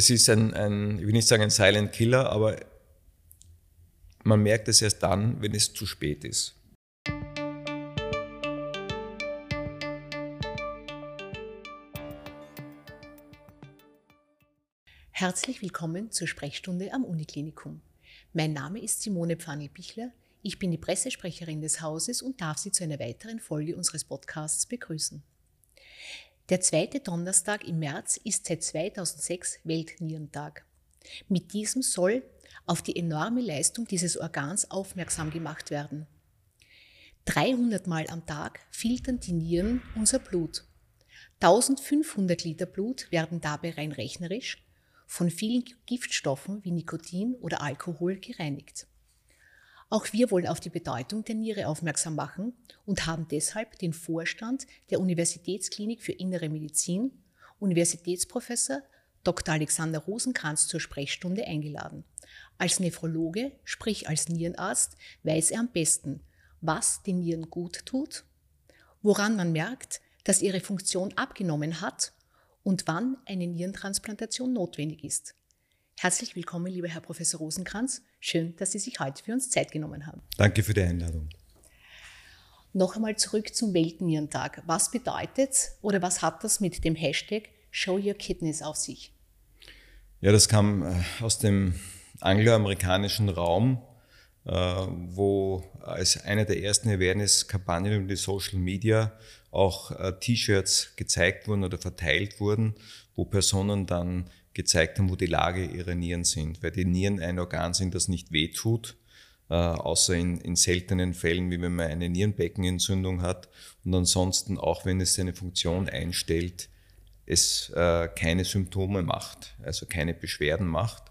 Es ist ein, ein, ich will nicht sagen ein Silent Killer, aber man merkt es erst dann, wenn es zu spät ist. Herzlich willkommen zur Sprechstunde am Uniklinikum. Mein Name ist Simone Pfannel-Bichler. Ich bin die Pressesprecherin des Hauses und darf Sie zu einer weiteren Folge unseres Podcasts begrüßen. Der zweite Donnerstag im März ist seit 2006 Weltnierentag. Mit diesem soll auf die enorme Leistung dieses Organs aufmerksam gemacht werden. 300 Mal am Tag filtern die Nieren unser Blut. 1500 Liter Blut werden dabei rein rechnerisch von vielen Giftstoffen wie Nikotin oder Alkohol gereinigt. Auch wir wollen auf die Bedeutung der Niere aufmerksam machen und haben deshalb den Vorstand der Universitätsklinik für Innere Medizin, Universitätsprofessor Dr. Alexander Rosenkranz zur Sprechstunde eingeladen. Als Nephrologe, sprich als Nierenarzt, weiß er am besten, was den Nieren gut tut, woran man merkt, dass ihre Funktion abgenommen hat und wann eine Nierentransplantation notwendig ist. Herzlich willkommen, lieber Herr Professor Rosenkranz. Schön, dass Sie sich heute für uns Zeit genommen haben. Danke für die Einladung. Noch einmal zurück zum Weltnierentag. Was bedeutet oder was hat das mit dem Hashtag Show Your Kidneys auf sich? Ja, das kam äh, aus dem angloamerikanischen Raum, äh, wo als eine der ersten Awareness-Kampagnen über die Social Media auch äh, T-Shirts gezeigt wurden oder verteilt wurden, wo Personen dann gezeigt haben, wo die Lage ihrer Nieren sind. Weil die Nieren ein Organ sind, das nicht wehtut, äh, außer in, in seltenen Fällen, wie wenn man eine Nierenbeckenentzündung hat. Und ansonsten, auch wenn es seine Funktion einstellt, es äh, keine Symptome macht, also keine Beschwerden macht,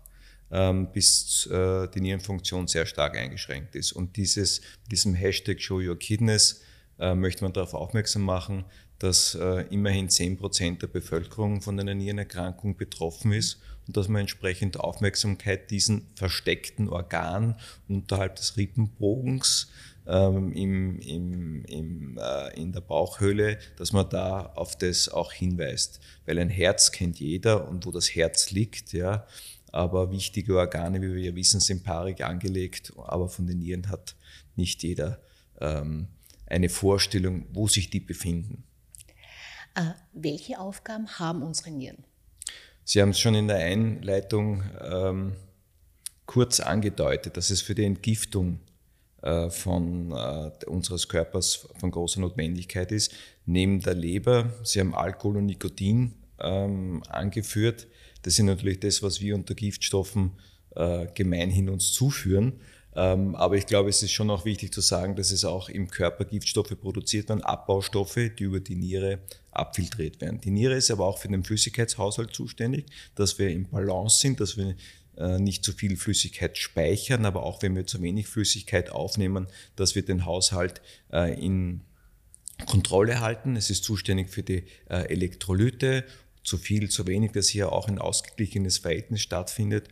ähm, bis äh, die Nierenfunktion sehr stark eingeschränkt ist. Und dieses, diesem Hashtag Show Your Kidneys äh, möchte man darauf aufmerksam machen, dass äh, immerhin 10 Prozent der Bevölkerung von einer Nierenerkrankung betroffen ist und dass man entsprechend Aufmerksamkeit diesen versteckten Organ unterhalb des Rippenbogens ähm, im, im, im, äh, in der Bauchhöhle, dass man da auf das auch hinweist. Weil ein Herz kennt jeder und wo das Herz liegt, ja, aber wichtige Organe, wie wir ja wissen, sind paarig angelegt, aber von den Nieren hat nicht jeder ähm, eine Vorstellung, wo sich die befinden. Äh, welche Aufgaben haben unsere Nieren? Sie haben es schon in der Einleitung ähm, kurz angedeutet, dass es für die Entgiftung äh, von, äh, unseres Körpers von großer Notwendigkeit ist. Neben der Leber, Sie haben Alkohol und Nikotin ähm, angeführt. Das sind natürlich das, was wir unter Giftstoffen äh, gemeinhin uns zuführen. Ähm, aber ich glaube, es ist schon auch wichtig zu sagen, dass es auch im Körper Giftstoffe produziert werden, Abbaustoffe, die über die Niere abfiltriert werden. Die Niere ist aber auch für den Flüssigkeitshaushalt zuständig, dass wir im Balance sind, dass wir äh, nicht zu viel Flüssigkeit speichern, aber auch wenn wir zu wenig Flüssigkeit aufnehmen, dass wir den Haushalt äh, in Kontrolle halten. Es ist zuständig für die äh, Elektrolyte, zu viel, zu wenig, dass hier auch ein ausgeglichenes Verhältnis stattfindet.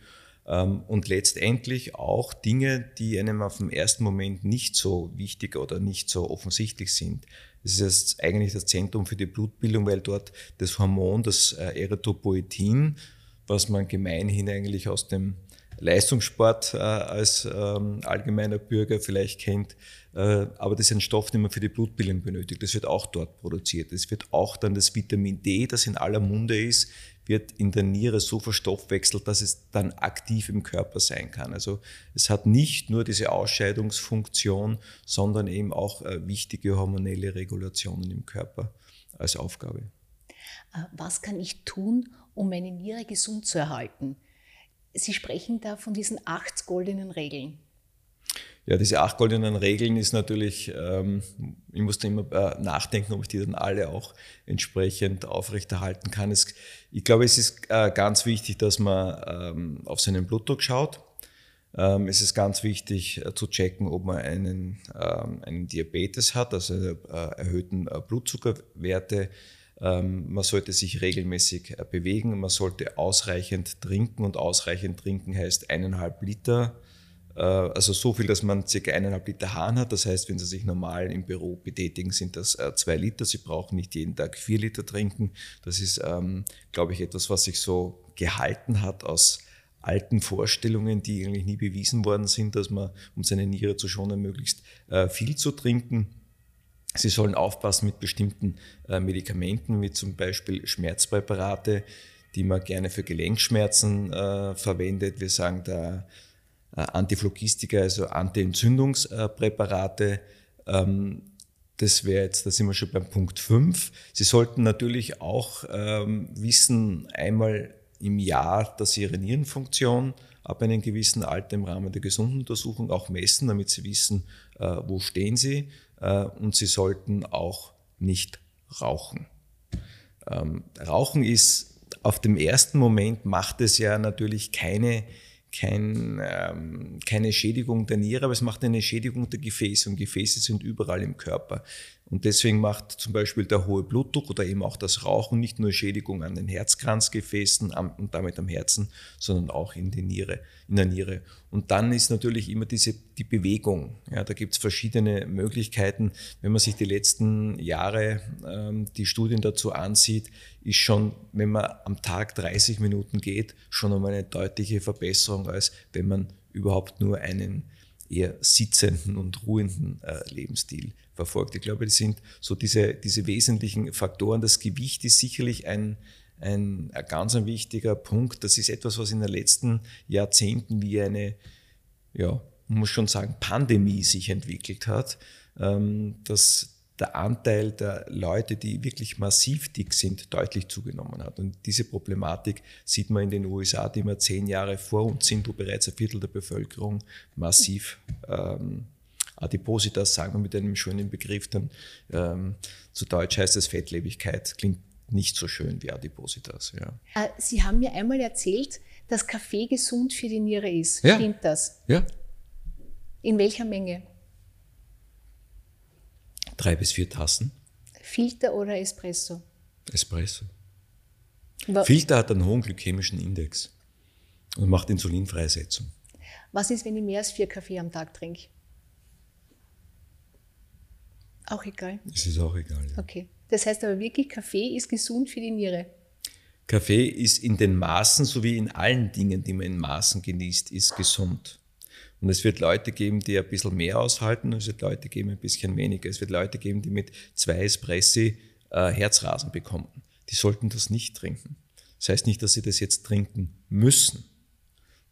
Ähm, und letztendlich auch Dinge, die einem auf den ersten Moment nicht so wichtig oder nicht so offensichtlich sind. Es ist eigentlich das Zentrum für die Blutbildung, weil dort das Hormon, das äh, Erythropoetin, was man gemeinhin eigentlich aus dem Leistungssport äh, als ähm, allgemeiner Bürger vielleicht kennt, äh, aber das ist ein Stoff, den man für die Blutbildung benötigt. Das wird auch dort produziert. Es wird auch dann das Vitamin D, das in aller Munde ist, wird in der Niere so verstoffwechselt, dass es dann aktiv im Körper sein kann. Also es hat nicht nur diese Ausscheidungsfunktion, sondern eben auch äh, wichtige hormonelle Regulationen im Körper als Aufgabe. Äh, was kann ich tun, um meine Niere gesund zu erhalten? Sie sprechen da von diesen acht goldenen Regeln. Ja, diese acht goldenen Regeln ist natürlich, ähm, ich musste immer äh, nachdenken, ob ich die dann alle auch entsprechend aufrechterhalten kann. Es, ich glaube, es ist äh, ganz wichtig, dass man ähm, auf seinen Blutdruck schaut. Ähm, es ist ganz wichtig äh, zu checken, ob man einen, ähm, einen Diabetes hat, also äh, erhöhten äh, Blutzuckerwerte. Ähm, man sollte sich regelmäßig äh, bewegen, man sollte ausreichend trinken und ausreichend trinken heißt eineinhalb Liter also so viel, dass man ca. eineinhalb Liter Hahn hat. Das heißt, wenn Sie sich normal im Büro betätigen, sind das äh, zwei Liter. Sie brauchen nicht jeden Tag vier Liter trinken. Das ist, ähm, glaube ich, etwas, was sich so gehalten hat aus alten Vorstellungen, die eigentlich nie bewiesen worden sind, dass man, um seine Niere zu schonen, möglichst äh, viel zu trinken. Sie sollen aufpassen mit bestimmten äh, Medikamenten, wie zum Beispiel Schmerzpräparate, die man gerne für Gelenkschmerzen äh, verwendet. Wir sagen da äh, Antiphlogistika, also Anti-Entzündungspräparate. Ähm, das wäre jetzt, da sind wir schon beim Punkt 5. Sie sollten natürlich auch ähm, wissen, einmal im Jahr, dass sie ihre Nierenfunktion ab einem gewissen Alter im Rahmen der Gesunduntersuchung auch messen, damit sie wissen, äh, wo stehen sie. Äh, und sie sollten auch nicht rauchen. Ähm, rauchen ist auf dem ersten Moment macht es ja natürlich keine kein, ähm, keine Schädigung der Niere, aber es macht eine Schädigung der Gefäße und Gefäße sind überall im Körper. Und deswegen macht zum Beispiel der hohe Blutdruck oder eben auch das Rauchen nicht nur Schädigung an den Herzkranzgefäßen und damit am Herzen, sondern auch in, die Niere, in der Niere. Und dann ist natürlich immer diese, die Bewegung. Ja, da gibt es verschiedene Möglichkeiten. Wenn man sich die letzten Jahre ähm, die Studien dazu ansieht, ist schon, wenn man am Tag 30 Minuten geht, schon einmal eine deutliche Verbesserung, als wenn man überhaupt nur einen eher sitzenden und ruhenden äh, Lebensstil verfolgt. Ich glaube, das sind so diese, diese wesentlichen Faktoren. Das Gewicht ist sicherlich ein, ein, ein ganz ein wichtiger Punkt. Das ist etwas, was in den letzten Jahrzehnten wie eine, ja, man muss schon sagen, Pandemie sich entwickelt hat. Ähm, dass der Anteil der Leute, die wirklich massiv dick sind, deutlich zugenommen hat. Und diese Problematik sieht man in den USA, die immer zehn Jahre vor uns sind, wo bereits ein Viertel der Bevölkerung massiv ähm, Adipositas, sagen wir mit einem schönen Begriff, dann ähm, zu Deutsch heißt es Fettlebigkeit, klingt nicht so schön wie Adipositas. Ja. Äh, Sie haben mir einmal erzählt, dass Kaffee gesund für die Niere ist. Ja. Stimmt das? Ja. In welcher Menge? Drei bis vier Tassen. Filter oder Espresso? Espresso. Wa- Filter hat einen hohen glykämischen Index und macht Insulinfreisetzung. Was ist, wenn ich mehr als vier Kaffee am Tag trinke? Auch egal. Das ist auch egal. Ja. Okay. Das heißt aber wirklich, Kaffee ist gesund für die Niere. Kaffee ist in den Maßen, sowie in allen Dingen, die man in Maßen genießt, ist gesund. Und es wird Leute geben, die ein bisschen mehr aushalten, und es wird Leute geben, ein bisschen weniger. Es wird Leute geben, die mit zwei Espressi äh, Herzrasen bekommen. Die sollten das nicht trinken. Das heißt nicht, dass sie das jetzt trinken müssen,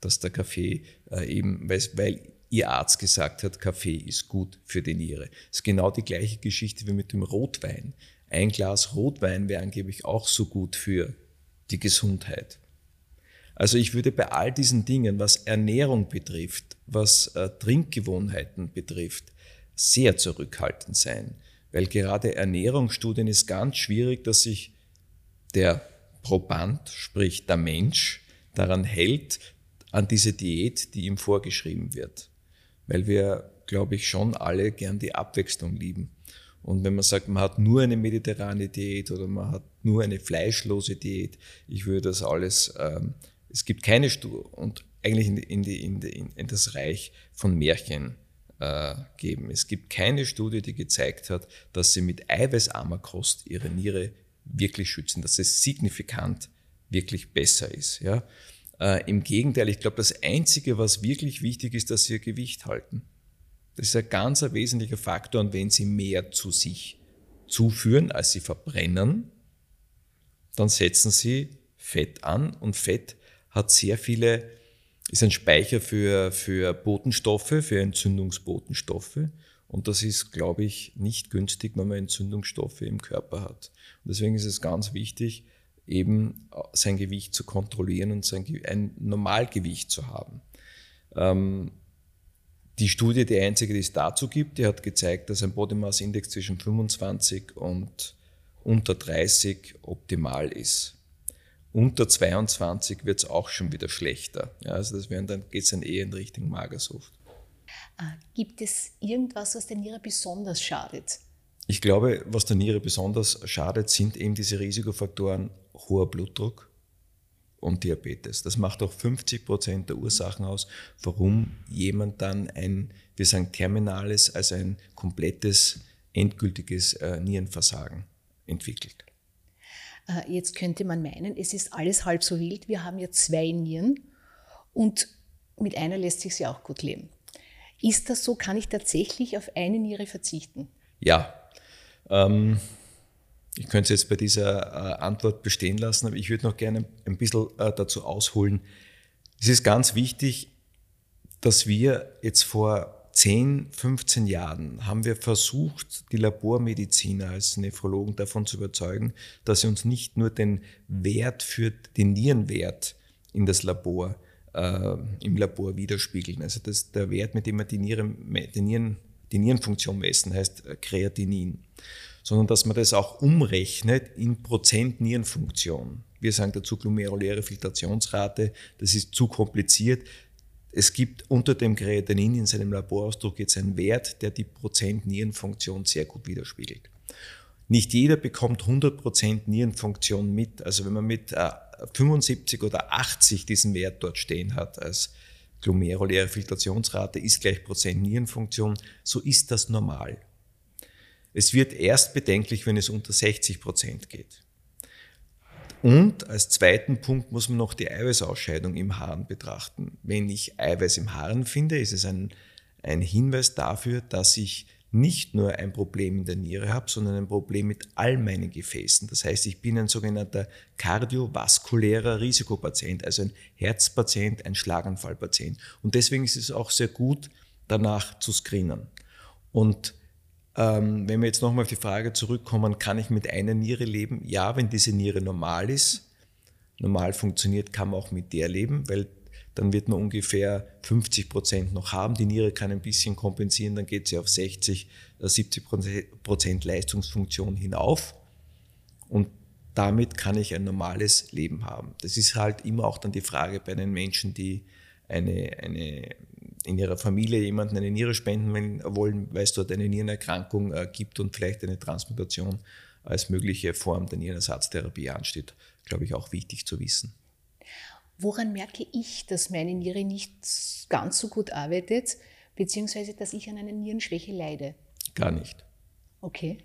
dass der Kaffee äh, eben, weil, weil ihr Arzt gesagt hat, Kaffee ist gut für die Niere. Das ist genau die gleiche Geschichte wie mit dem Rotwein. Ein Glas Rotwein wäre angeblich auch so gut für die Gesundheit. Also ich würde bei all diesen Dingen, was Ernährung betrifft, was äh, Trinkgewohnheiten betrifft, sehr zurückhaltend sein, weil gerade Ernährungsstudien ist ganz schwierig, dass sich der Proband, sprich der Mensch, daran hält, an diese Diät, die ihm vorgeschrieben wird. Weil wir, glaube ich, schon alle gern die Abwechslung lieben. Und wenn man sagt, man hat nur eine mediterrane Diät oder man hat nur eine fleischlose Diät, ich würde das alles, ähm, es gibt keine Studie und eigentlich in, in, die, in, die, in das Reich von Märchen äh, geben. Es gibt keine Studie, die gezeigt hat, dass sie mit eiweißarmer Kost ihre Niere wirklich schützen, dass es signifikant wirklich besser ist. Ja? Äh, Im Gegenteil, ich glaube, das Einzige, was wirklich wichtig ist, dass sie ihr Gewicht halten. Das ist ein ganz ein wesentlicher Faktor. Und wenn sie mehr zu sich zuführen, als sie verbrennen, dann setzen sie Fett an. Und Fett hat sehr viele, ist ein Speicher für, für Botenstoffe, für Entzündungsbotenstoffe. Und das ist, glaube ich, nicht günstig, wenn man Entzündungsstoffe im Körper hat. Und deswegen ist es ganz wichtig, eben sein Gewicht zu kontrollieren und sein, ein Normalgewicht zu haben. Ähm, die Studie, die einzige, die es dazu gibt, die hat gezeigt, dass ein Body Mass Index zwischen 25 und unter 30 optimal ist. Unter 22 wird es auch schon wieder schlechter. Ja, also das wären, dann geht es dann eher in Richtung Magersucht. Äh, Gibt es irgendwas, was der Niere besonders schadet? Ich glaube, was der Niere besonders schadet, sind eben diese Risikofaktoren hoher Blutdruck und Diabetes. Das macht auch 50 Prozent der Ursachen aus, warum jemand dann ein, wir sagen, terminales, also ein komplettes, endgültiges äh, Nierenversagen entwickelt. Äh, jetzt könnte man meinen, es ist alles halb so wild. Wir haben ja zwei Nieren und mit einer lässt sich ja auch gut leben. Ist das so? Kann ich tatsächlich auf eine Niere verzichten? Ja. Ähm, ich könnte es jetzt bei dieser äh, Antwort bestehen lassen, aber ich würde noch gerne ein bisschen äh, dazu ausholen. Es ist ganz wichtig, dass wir jetzt vor 10, 15 Jahren haben wir versucht, die Labormediziner als Nephrologen davon zu überzeugen, dass sie uns nicht nur den Wert für den Nierenwert in das Labor, äh, im Labor widerspiegeln. Also das, der Wert, mit dem wir die, Nieren, die, Nieren, die Nierenfunktion messen, heißt Kreatinin. Sondern dass man das auch umrechnet in Prozent Nierenfunktion. Wir sagen dazu glomeruläre Filtrationsrate. Das ist zu kompliziert. Es gibt unter dem Kreatinin in seinem Laborausdruck jetzt einen Wert, der die Prozent Nierenfunktion sehr gut widerspiegelt. Nicht jeder bekommt 100% Nierenfunktion mit. Also wenn man mit 75 äh, oder 80 diesen Wert dort stehen hat als glomeruläre Filtrationsrate ist gleich Prozent Nierenfunktion, so ist das normal. Es wird erst bedenklich, wenn es unter 60 Prozent geht. Und als zweiten Punkt muss man noch die Eiweißausscheidung im Harn betrachten. Wenn ich Eiweiß im Harn finde, ist es ein, ein Hinweis dafür, dass ich nicht nur ein Problem in der Niere habe, sondern ein Problem mit all meinen Gefäßen. Das heißt, ich bin ein sogenannter kardiovaskulärer Risikopatient, also ein Herzpatient, ein Schlaganfallpatient. Und deswegen ist es auch sehr gut, danach zu screenen. Und ähm, wenn wir jetzt nochmal auf die Frage zurückkommen, kann ich mit einer Niere leben? Ja, wenn diese Niere normal ist, normal funktioniert, kann man auch mit der leben, weil dann wird man ungefähr 50 Prozent noch haben. Die Niere kann ein bisschen kompensieren, dann geht sie auf 60, 70 äh, Prozent Leistungsfunktion hinauf. Und damit kann ich ein normales Leben haben. Das ist halt immer auch dann die Frage bei den Menschen, die eine, eine in ihrer Familie jemanden eine Niere spenden wollen, weil es dort eine Nierenerkrankung äh, gibt und vielleicht eine Transplantation als mögliche Form der Nierenersatztherapie ansteht, glaube ich, auch wichtig zu wissen. Woran merke ich, dass meine Niere nicht ganz so gut arbeitet, beziehungsweise dass ich an einer Nierenschwäche leide? Gar nicht. Okay.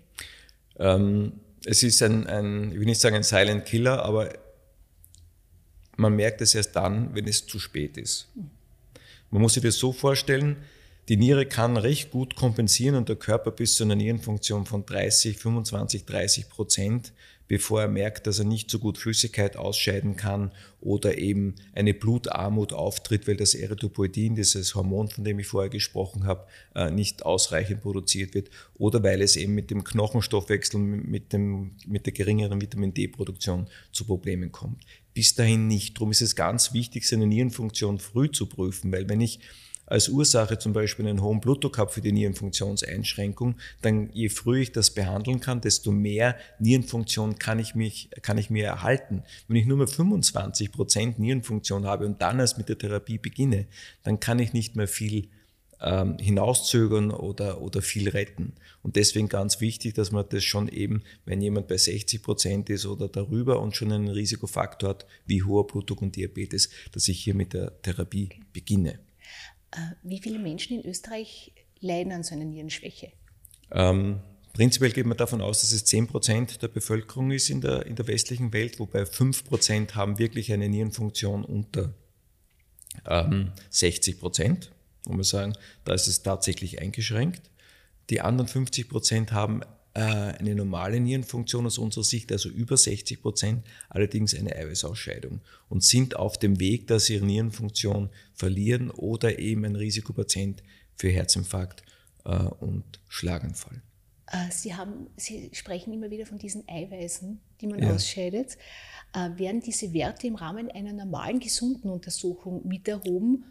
Ähm, es ist ein, ein, ich will nicht sagen ein Silent Killer, aber man merkt es erst dann, wenn es zu spät ist. Mhm. Man muss sich das so vorstellen, die Niere kann recht gut kompensieren und der Körper bis zu einer Nierenfunktion von 30, 25, 30 Prozent, bevor er merkt, dass er nicht so gut Flüssigkeit ausscheiden kann oder eben eine Blutarmut auftritt, weil das Erythropoietin, dieses Hormon, von dem ich vorher gesprochen habe, äh, nicht ausreichend produziert wird oder weil es eben mit dem Knochenstoffwechsel, mit, dem, mit der geringeren Vitamin D-Produktion zu Problemen kommt bis dahin nicht. Darum ist es ganz wichtig, seine Nierenfunktion früh zu prüfen, weil wenn ich als Ursache zum Beispiel einen hohen Blutdruck habe für die Nierenfunktionseinschränkung, dann je früher ich das behandeln kann, desto mehr Nierenfunktion kann ich, mich, kann ich mir erhalten. Wenn ich nur mehr 25 Prozent Nierenfunktion habe und dann erst mit der Therapie beginne, dann kann ich nicht mehr viel ähm, hinauszögern oder, oder viel retten. Und deswegen ganz wichtig, dass man das schon eben, wenn jemand bei 60 Prozent ist oder darüber und schon einen Risikofaktor hat, wie hoher Blutdruck und Diabetes, dass ich hier mit der Therapie beginne. Äh, wie viele Menschen in Österreich leiden an so einer Nierenschwäche? Ähm, prinzipiell geht man davon aus, dass es 10 Prozent der Bevölkerung ist in der, in der westlichen Welt, wobei 5 Prozent haben wirklich eine Nierenfunktion unter ähm, 60 Wo wir sagen, da ist es tatsächlich eingeschränkt. Die anderen 50 Prozent haben äh, eine normale Nierenfunktion aus unserer Sicht, also über 60 Prozent, allerdings eine Eiweißausscheidung und sind auf dem Weg, dass sie ihre Nierenfunktion verlieren oder eben ein Risikopatient für Herzinfarkt äh, und Schlaganfall. Äh, sie, haben, Sie sprechen immer wieder von diesen Eiweißen, die man ja. ausscheidet. Werden diese Werte im Rahmen einer normalen gesunden Untersuchung mit erhoben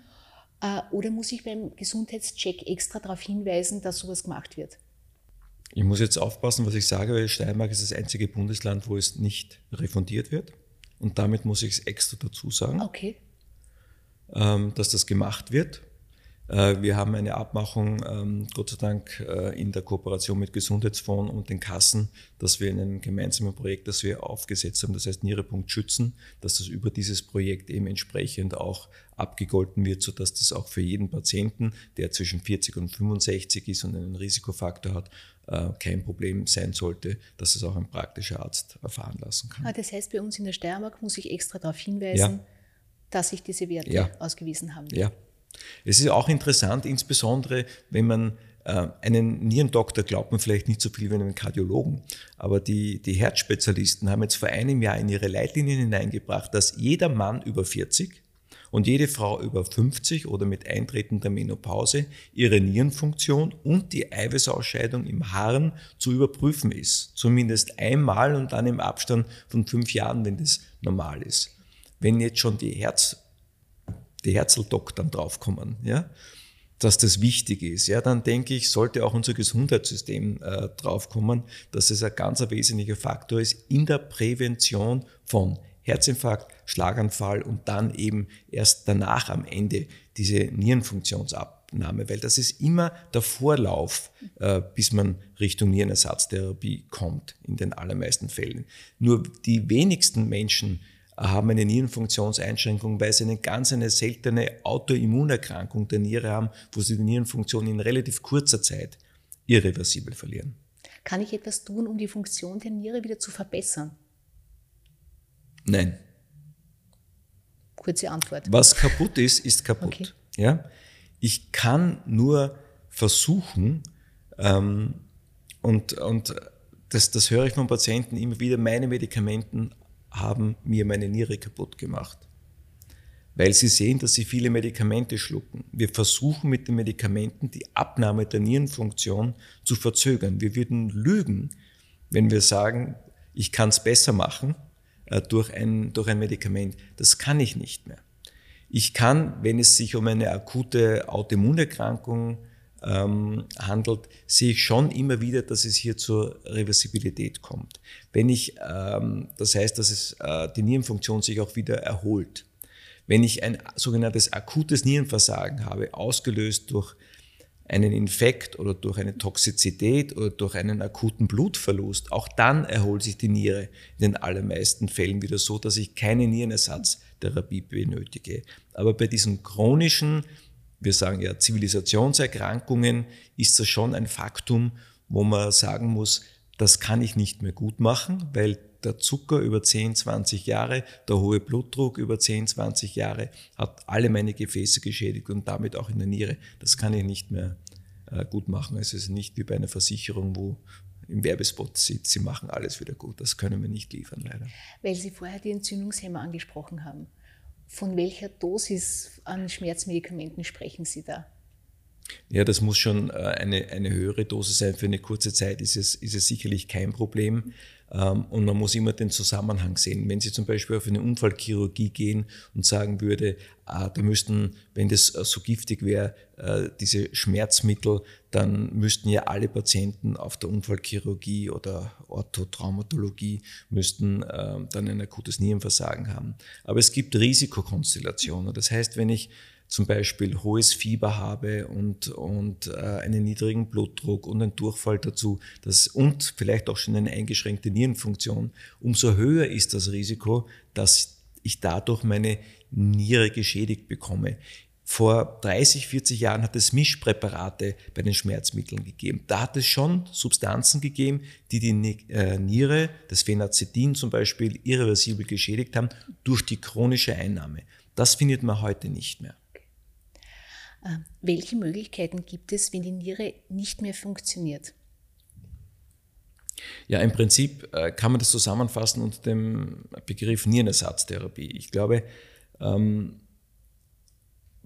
oder muss ich beim Gesundheitscheck extra darauf hinweisen, dass sowas gemacht wird? Ich muss jetzt aufpassen, was ich sage, weil Steiermark ist das einzige Bundesland, wo es nicht refundiert wird. Und damit muss ich es extra dazu sagen, okay. Ähm, dass das gemacht wird. Äh, wir haben eine Abmachung, ähm, Gott sei Dank, äh, in der Kooperation mit Gesundheitsfonds und den Kassen, dass wir in einem gemeinsamen Projekt, das wir aufgesetzt haben, das heißt Nierepunkt schützen, dass das über dieses Projekt eben entsprechend auch abgegolten wird, sodass das auch für jeden Patienten, der zwischen 40 und 65 ist und einen Risikofaktor hat, äh, kein Problem sein sollte, dass es auch ein praktischer Arzt erfahren lassen kann. Ah, das heißt, bei uns in der Steiermark muss ich extra darauf hinweisen, ja. dass sich diese Werte ja. ausgewiesen haben. Ja. Es ist auch interessant, insbesondere wenn man äh, einen Nierendoktor glaubt man vielleicht nicht so viel wie einen Kardiologen, aber die, die Herzspezialisten haben jetzt vor einem Jahr in ihre Leitlinien hineingebracht, dass jeder Mann über 40 und jede Frau über 50 oder mit Eintreten der Menopause ihre Nierenfunktion und die Eiweißausscheidung im Harn zu überprüfen ist. Zumindest einmal und dann im Abstand von fünf Jahren, wenn das normal ist. Wenn jetzt schon die Herz die Herzldoktern draufkommen, ja, dass das wichtig ist, ja, dann denke ich, sollte auch unser Gesundheitssystem äh, draufkommen, dass es ein ganz wesentlicher Faktor ist in der Prävention von Herzinfarkt, Schlaganfall und dann eben erst danach am Ende diese Nierenfunktionsabnahme, weil das ist immer der Vorlauf, äh, bis man Richtung Nierenersatztherapie kommt, in den allermeisten Fällen. Nur die wenigsten Menschen haben eine Nierenfunktionseinschränkung, weil sie eine ganz eine seltene Autoimmunerkrankung der Niere haben, wo sie die Nierenfunktion in relativ kurzer Zeit irreversibel verlieren. Kann ich etwas tun, um die Funktion der Niere wieder zu verbessern? Nein. Kurze Antwort. Was kaputt ist, ist kaputt. Okay. Ja? Ich kann nur versuchen, ähm, und, und das, das höre ich von Patienten immer wieder, meine Medikamenten haben mir meine Niere kaputt gemacht. Weil sie sehen, dass sie viele Medikamente schlucken. Wir versuchen mit den Medikamenten die Abnahme der Nierenfunktion zu verzögern. Wir würden lügen, wenn wir sagen, ich kann es besser machen äh, durch, ein, durch ein Medikament. Das kann ich nicht mehr. Ich kann, wenn es sich um eine akute Autoimmunerkrankung ähm, handelt, sehe ich schon immer wieder, dass es hier zur Reversibilität kommt. Wenn ich, ähm, das heißt, dass es, äh, die Nierenfunktion sich auch wieder erholt. Wenn ich ein sogenanntes akutes Nierenversagen habe, ausgelöst durch einen Infekt oder durch eine Toxizität oder durch einen akuten Blutverlust, auch dann erholt sich die Niere in den allermeisten Fällen wieder so, dass ich keine Nierenersatztherapie benötige. Aber bei diesen chronischen wir sagen ja Zivilisationserkrankungen, ist das schon ein Faktum, wo man sagen muss, das kann ich nicht mehr gut machen, weil der Zucker über 10, 20 Jahre, der hohe Blutdruck über 10, 20 Jahre hat alle meine Gefäße geschädigt und damit auch in der Niere. Das kann ich nicht mehr äh, gut machen. Es ist nicht wie bei einer Versicherung, wo im Werbespot sieht, sie machen alles wieder gut. Das können wir nicht liefern, leider. Weil Sie vorher die Entzündungshemmer angesprochen haben. Von welcher Dosis an Schmerzmedikamenten sprechen Sie da? Ja, das muss schon äh, eine, eine höhere Dosis sein. Für eine kurze Zeit ist es, ist es sicherlich kein Problem. Ähm, und man muss immer den Zusammenhang sehen. Wenn Sie zum Beispiel auf eine Unfallchirurgie gehen und sagen würde, ah, da müssten, wenn das äh, so giftig wäre, äh, diese Schmerzmittel, dann müssten ja alle Patienten auf der Unfallchirurgie oder Orthotraumatologie müssten ähm, dann ein akutes Nierenversagen haben. Aber es gibt Risikokonstellationen. Das heißt, wenn ich zum Beispiel hohes Fieber habe und, und äh, einen niedrigen Blutdruck und einen Durchfall dazu das, und vielleicht auch schon eine eingeschränkte Nierenfunktion, umso höher ist das Risiko, dass ich dadurch meine Niere geschädigt bekomme. Vor 30, 40 Jahren hat es Mischpräparate bei den Schmerzmitteln gegeben. Da hat es schon Substanzen gegeben, die die äh, Niere, das Phenazidin zum Beispiel, irreversibel geschädigt haben durch die chronische Einnahme. Das findet man heute nicht mehr. Äh, welche Möglichkeiten gibt es, wenn die Niere nicht mehr funktioniert? Ja, im Prinzip äh, kann man das zusammenfassen unter dem Begriff Nierenersatztherapie. Ich glaube, ähm,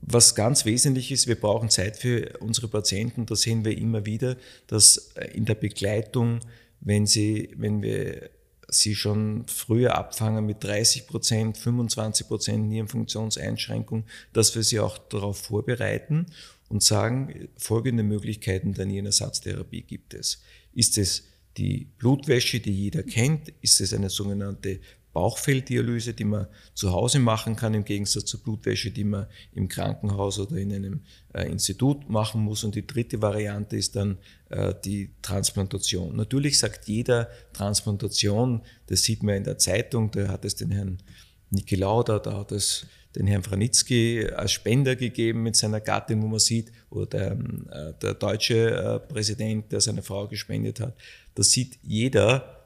was ganz wesentlich ist, wir brauchen Zeit für unsere Patienten. Da sehen wir immer wieder, dass in der Begleitung, wenn, sie, wenn wir sie schon früher abfangen mit 30 Prozent, 25 Prozent Nierenfunktionseinschränkung, dass wir sie auch darauf vorbereiten und sagen, folgende Möglichkeiten der Nierenersatztherapie gibt es. Ist es die Blutwäsche, die jeder kennt? Ist es eine sogenannte Bauchfelddialyse, die man zu Hause machen kann, im Gegensatz zur Blutwäsche, die man im Krankenhaus oder in einem äh, Institut machen muss. Und die dritte Variante ist dann äh, die Transplantation. Natürlich sagt jeder Transplantation, das sieht man in der Zeitung, da hat es den Herrn Niki Lauda, da hat es den Herrn Franitzky als Spender gegeben mit seiner Gattin, wo man sieht, oder der, äh, der deutsche äh, Präsident, der seine Frau gespendet hat. Da sieht jeder,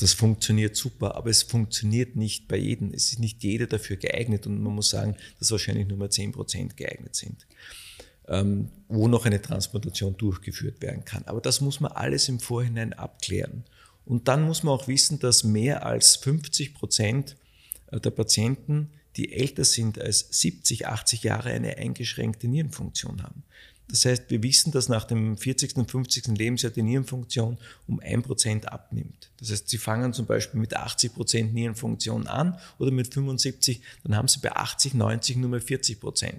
das funktioniert super, aber es funktioniert nicht bei jedem. Es ist nicht jeder dafür geeignet und man muss sagen, dass wahrscheinlich nur mal 10% geeignet sind, ähm, wo noch eine Transplantation durchgeführt werden kann. Aber das muss man alles im Vorhinein abklären. Und dann muss man auch wissen, dass mehr als 50 Prozent der Patienten, die älter sind als 70, 80 Jahre, eine eingeschränkte Nierenfunktion haben. Das heißt, wir wissen, dass nach dem 40. und 50. Lebensjahr die Nierenfunktion um 1% abnimmt. Das heißt, Sie fangen zum Beispiel mit 80% Nierenfunktion an oder mit 75, dann haben Sie bei 80, 90 nur mehr 40%.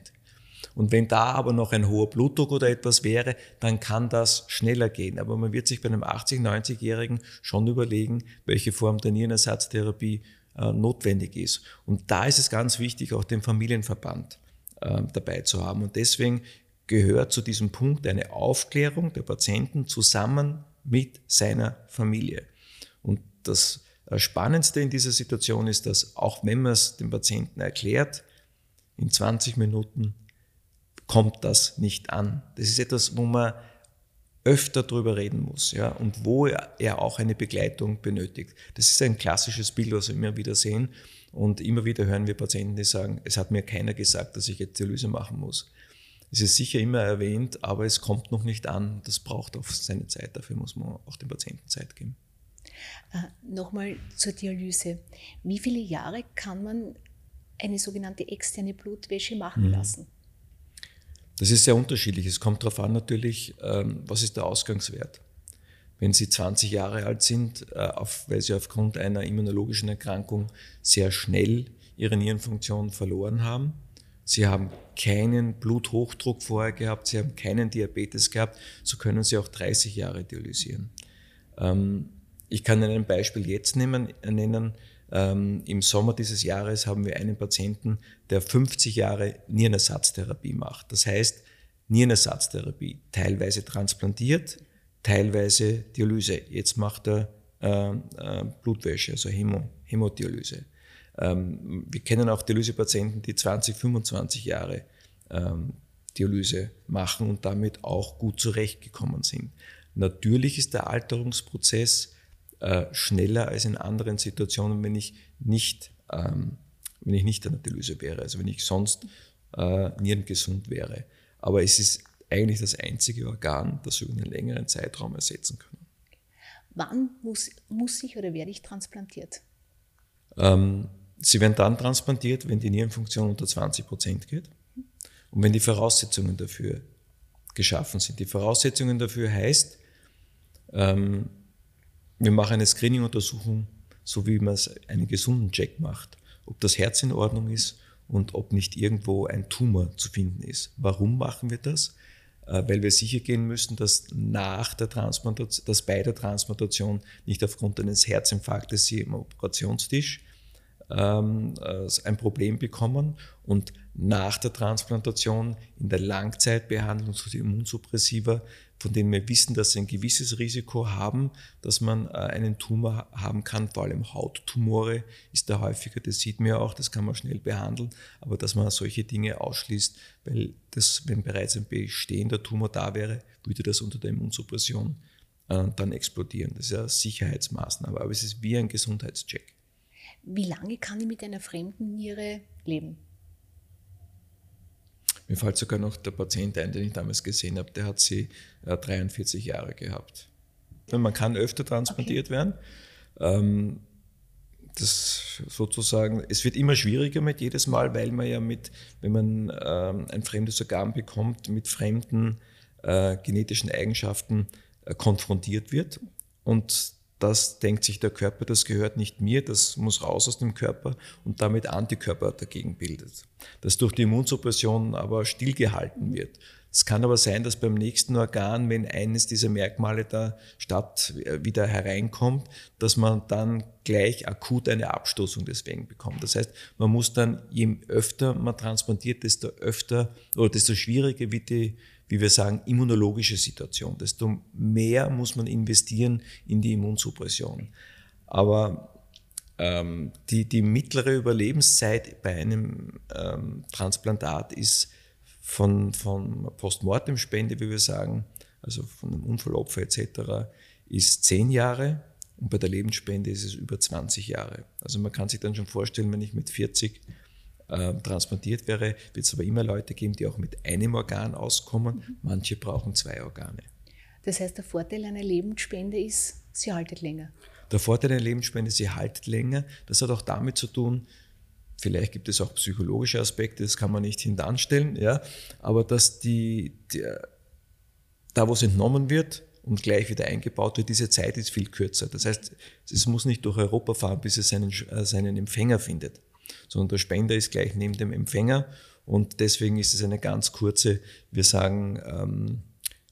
Und wenn da aber noch ein hoher Blutdruck oder etwas wäre, dann kann das schneller gehen. Aber man wird sich bei einem 80, 90-Jährigen schon überlegen, welche Form der Nierenersatztherapie äh, notwendig ist. Und da ist es ganz wichtig, auch den Familienverband äh, dabei zu haben. Und deswegen gehört zu diesem Punkt eine Aufklärung der Patienten zusammen mit seiner Familie. Und das Spannendste in dieser Situation ist, dass auch wenn man es dem Patienten erklärt, in 20 Minuten kommt das nicht an. Das ist etwas, wo man öfter darüber reden muss ja, und wo er auch eine Begleitung benötigt. Das ist ein klassisches Bild, was wir immer wieder sehen. Und immer wieder hören wir Patienten, die sagen, es hat mir keiner gesagt, dass ich jetzt Dialyse machen muss. Es ist sicher immer erwähnt, aber es kommt noch nicht an. Das braucht auch seine Zeit. Dafür muss man auch dem Patienten Zeit geben. Äh, Nochmal zur Dialyse. Wie viele Jahre kann man eine sogenannte externe Blutwäsche machen mhm. lassen? Das ist sehr unterschiedlich. Es kommt darauf an natürlich, ähm, was ist der Ausgangswert. Wenn Sie 20 Jahre alt sind, äh, auf, weil Sie aufgrund einer immunologischen Erkrankung sehr schnell Ihre Nierenfunktion verloren haben, Sie haben keinen Bluthochdruck vorher gehabt, Sie haben keinen Diabetes gehabt, so können Sie auch 30 Jahre dialysieren. Ähm, ich kann Ihnen ein Beispiel jetzt nehmen, nennen. Ähm, Im Sommer dieses Jahres haben wir einen Patienten, der 50 Jahre Nierenersatztherapie macht. Das heißt, Nierenersatztherapie, teilweise transplantiert, teilweise Dialyse. Jetzt macht er äh, äh, Blutwäsche, also Hämo, Hämodialyse. Ähm, wir kennen auch Dialysepatienten, die 20, 25 Jahre ähm, Dialyse machen und damit auch gut zurechtgekommen sind. Natürlich ist der Alterungsprozess äh, schneller als in anderen Situationen, wenn ich nicht, ähm, wenn ich nicht an der Dialyse wäre, also wenn ich sonst äh, nierengesund wäre. Aber es ist eigentlich das einzige Organ, das wir über einen längeren Zeitraum ersetzen können. Wann muss, muss ich oder werde ich transplantiert? Ähm, Sie werden dann transplantiert, wenn die Nierenfunktion unter 20 Prozent geht und wenn die Voraussetzungen dafür geschaffen sind. Die Voraussetzungen dafür heißt, ähm, wir machen eine Screening-Untersuchung, so wie man es einen gesunden Check macht, ob das Herz in Ordnung ist und ob nicht irgendwo ein Tumor zu finden ist. Warum machen wir das? Äh, weil wir sicher gehen müssen, dass nach der Transplantation, dass bei der Transplantation nicht aufgrund eines Herzinfarktes Sie im Operationstisch ähm, äh, ein Problem bekommen und nach der Transplantation in der Langzeitbehandlung zu Immunsuppressiva, von denen wir wissen, dass sie ein gewisses Risiko haben, dass man äh, einen Tumor haben kann, vor allem Hauttumore ist da häufiger, das sieht man ja auch, das kann man schnell behandeln, aber dass man solche Dinge ausschließt, weil das, wenn bereits ein bestehender Tumor da wäre, würde das unter der Immunsuppression äh, dann explodieren. Das ist ja eine Sicherheitsmaßnahme, aber es ist wie ein Gesundheitscheck. Wie lange kann ich mit einer fremden Niere leben? Mir fällt sogar noch der Patient ein, den ich damals gesehen habe, der hat sie äh, 43 Jahre gehabt. Man kann öfter transplantiert okay. werden. Ähm, das sozusagen, es wird immer schwieriger mit jedes Mal, weil man ja mit, wenn man ähm, ein fremdes Organ bekommt, mit fremden äh, genetischen Eigenschaften äh, konfrontiert wird. Und das denkt sich der Körper, das gehört nicht mir, das muss raus aus dem Körper und damit Antikörper dagegen bildet. Das durch die Immunsuppression aber stillgehalten wird. Es kann aber sein, dass beim nächsten Organ, wenn eines dieser Merkmale der Stadt wieder hereinkommt, dass man dann gleich akut eine Abstoßung deswegen bekommt. Das heißt, man muss dann, je öfter man transplantiert, desto öfter oder desto schwieriger wird die, wie wir sagen, immunologische Situation. Desto mehr muss man investieren in die Immunsuppression. Aber ähm, die, die mittlere Überlebenszeit bei einem ähm, Transplantat ist von, von Postmortem-Spende, wie wir sagen, also von einem Unfallopfer etc., ist zehn Jahre und bei der Lebensspende ist es über 20 Jahre. Also man kann sich dann schon vorstellen, wenn ich mit 40 äh, transplantiert wäre, wird es aber immer Leute geben, die auch mit einem Organ auskommen. Manche brauchen zwei Organe. Das heißt, der Vorteil einer Lebensspende ist, sie haltet länger. Der Vorteil einer Lebensspende, sie haltet länger. Das hat auch damit zu tun, Vielleicht gibt es auch psychologische Aspekte, das kann man nicht hintanstellen, ja. Aber dass die, die, da, wo es entnommen wird und gleich wieder eingebaut wird, diese Zeit ist viel kürzer. Das heißt, es muss nicht durch Europa fahren, bis es seinen, äh, seinen Empfänger findet, sondern der Spender ist gleich neben dem Empfänger und deswegen ist es eine ganz kurze, wir sagen, ähm,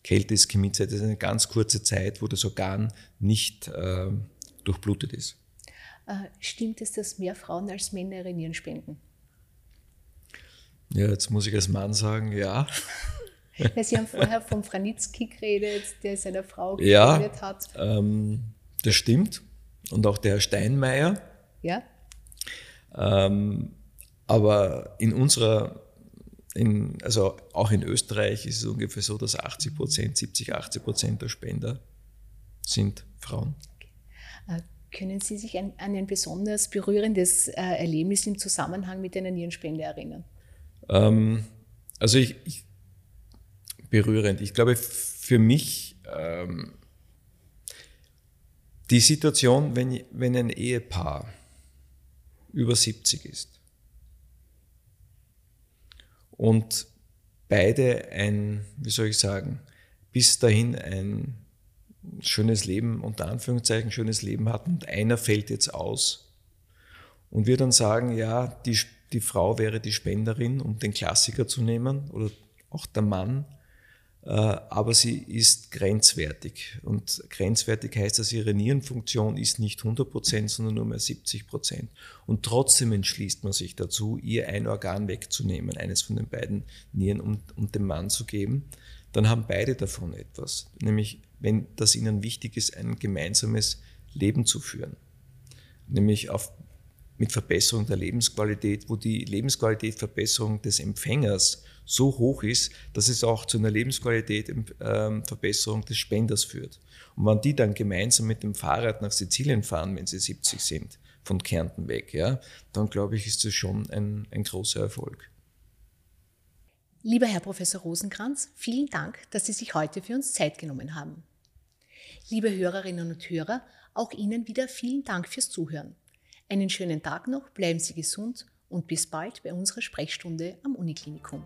Kälte-Ischämiezeit, ist eine ganz kurze Zeit, wo das Organ nicht äh, durchblutet ist. Äh, stimmt es, dass mehr Frauen als Männer ihre Nieren spenden? Ja, jetzt muss ich als Mann sagen, ja. Sie haben vorher vom Franitzky geredet, der seiner Frau gespendet ja, hat. Ähm, das stimmt. Und auch der Herr Steinmeier. Ja. Ähm, aber in unserer, in, also auch in Österreich ist es ungefähr so, dass 80 Prozent, 70, 80 Prozent der Spender sind Frauen. Okay. Äh, können Sie sich an, an ein besonders berührendes äh, Erlebnis im Zusammenhang mit einer Nierenspende erinnern? Ähm, also ich, ich, berührend. Ich glaube, für mich ähm, die Situation, wenn, wenn ein Ehepaar über 70 ist und beide ein, wie soll ich sagen, bis dahin ein schönes Leben, unter Anführungszeichen schönes Leben hatten und einer fällt jetzt aus. Und wir dann sagen, ja, die, die Frau wäre die Spenderin, um den Klassiker zu nehmen, oder auch der Mann, aber sie ist grenzwertig. Und grenzwertig heißt, dass ihre Nierenfunktion ist nicht 100%, sondern nur mehr 70%. Und trotzdem entschließt man sich dazu, ihr ein Organ wegzunehmen, eines von den beiden Nieren, um, um dem Mann zu geben. Dann haben beide davon etwas, nämlich wenn das ihnen wichtig ist, ein gemeinsames Leben zu führen. Nämlich auf, mit Verbesserung der Lebensqualität, wo die Lebensqualitätverbesserung des Empfängers so hoch ist, dass es auch zu einer Lebensqualitätverbesserung ähm, des Spenders führt. Und wenn die dann gemeinsam mit dem Fahrrad nach Sizilien fahren, wenn sie 70 sind, von Kärnten weg, ja, dann glaube ich, ist das schon ein, ein großer Erfolg. Lieber Herr Professor Rosenkranz, vielen Dank, dass Sie sich heute für uns Zeit genommen haben. Liebe Hörerinnen und Hörer, auch Ihnen wieder vielen Dank fürs Zuhören. Einen schönen Tag noch, bleiben Sie gesund und bis bald bei unserer Sprechstunde am Uniklinikum.